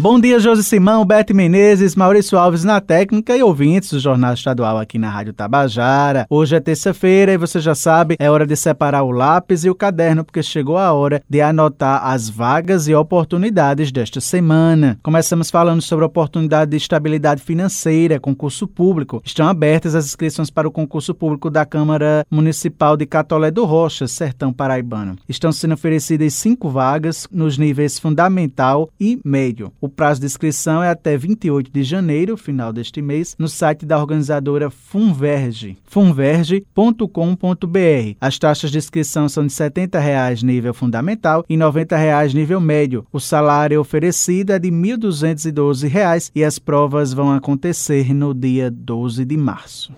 Bom dia, Josi Simão, Bete Menezes, Maurício Alves na técnica e ouvintes do Jornal Estadual aqui na Rádio Tabajara. Hoje é terça-feira e você já sabe, é hora de separar o lápis e o caderno, porque chegou a hora de anotar as vagas e oportunidades desta semana. Começamos falando sobre a oportunidade de estabilidade financeira, concurso público. Estão abertas as inscrições para o concurso público da Câmara Municipal de Catolé do Rocha, Sertão Paraibano. Estão sendo oferecidas cinco vagas nos níveis fundamental e médio. O prazo de inscrição é até 28 de janeiro, final deste mês, no site da organizadora Funverge, funverge.com.br. As taxas de inscrição são de 70 reais nível fundamental e 90 reais nível médio. O salário oferecido é de R$ 1.212 e as provas vão acontecer no dia 12 de março.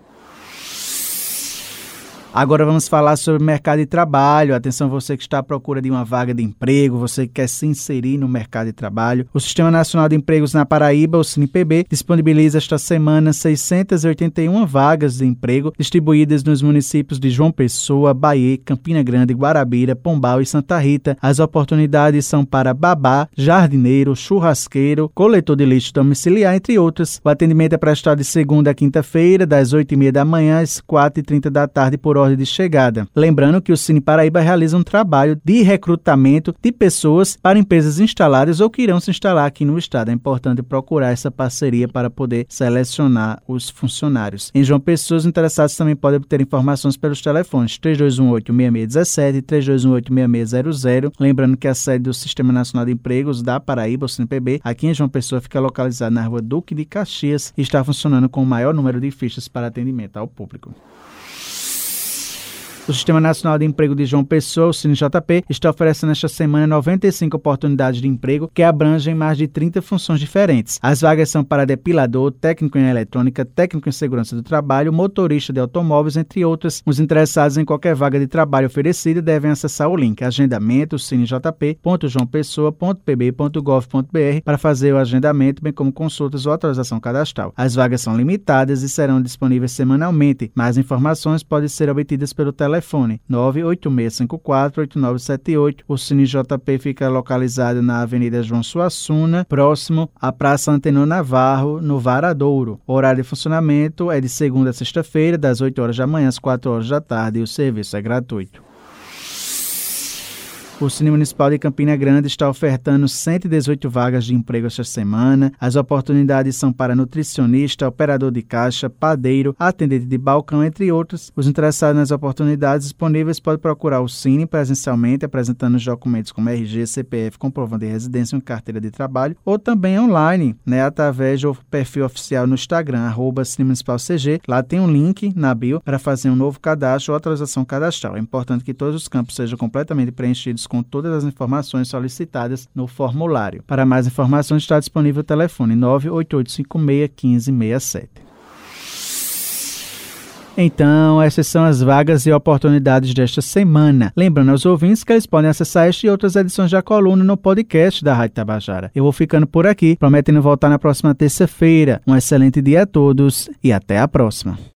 Agora vamos falar sobre mercado de trabalho. Atenção, você que está à procura de uma vaga de emprego, você que quer se inserir no mercado de trabalho. O Sistema Nacional de Empregos na Paraíba, o SINPB, disponibiliza esta semana 681 vagas de emprego distribuídas nos municípios de João Pessoa, Bahia, Campina Grande, Guarabira, Pombal e Santa Rita. As oportunidades são para babá, jardineiro, churrasqueiro, coletor de lixo domiciliar, entre outras. O atendimento é prestado de segunda a quinta-feira, das 8h30 da manhã às 4h30 da tarde por ordem de chegada. Lembrando que o Cine Paraíba realiza um trabalho de recrutamento de pessoas para empresas instaladas ou que irão se instalar aqui no estado. É importante procurar essa parceria para poder selecionar os funcionários. Em João Pessoa, os interessados também podem obter informações pelos telefones 3218-6617 e 3218-6600. Lembrando que a sede do Sistema Nacional de Empregos da Paraíba, o CNPB, aqui em João Pessoa, fica localizada na rua Duque de Caxias e está funcionando com o maior número de fichas para atendimento ao público. O Sistema Nacional de Emprego de João Pessoa, o CineJP, está oferecendo esta semana 95 oportunidades de emprego que abrangem mais de 30 funções diferentes. As vagas são para depilador, técnico em eletrônica, técnico em segurança do trabalho, motorista de automóveis, entre outras. Os interessados em qualquer vaga de trabalho oferecida devem acessar o link agendamento cinejp.joaopessoa.pb.gov.br para fazer o agendamento, bem como consultas ou atualização cadastral. As vagas são limitadas e serão disponíveis semanalmente. Mais informações podem ser obtidas pelo telefone telefone 986548978. O Cine JP fica localizado na Avenida João Suassuna, próximo à Praça Antenor Navarro, no Varadouro. O horário de funcionamento é de segunda a sexta-feira, das 8 horas da manhã às 4 horas da tarde e o serviço é gratuito. O Cine Municipal de Campina Grande está ofertando 118 vagas de emprego esta semana. As oportunidades são para nutricionista, operador de caixa, padeiro, atendente de balcão, entre outros. Os interessados nas oportunidades disponíveis podem procurar o Cine presencialmente, apresentando os documentos como RG, CPF, comprovando de residência e carteira de trabalho, ou também online, né, através do perfil oficial no Instagram, arroba Cine Municipal CG. Lá tem um link na bio para fazer um novo cadastro ou atualização cadastral. É importante que todos os campos sejam completamente preenchidos com todas as informações solicitadas no formulário. Para mais informações está disponível o telefone 988561567. Então, essas são as vagas e oportunidades desta semana. Lembrando aos ouvintes que eles podem acessar esta e outras edições da coluna no podcast da Rádio Tabajara. Eu vou ficando por aqui, prometendo voltar na próxima terça-feira. Um excelente dia a todos e até a próxima.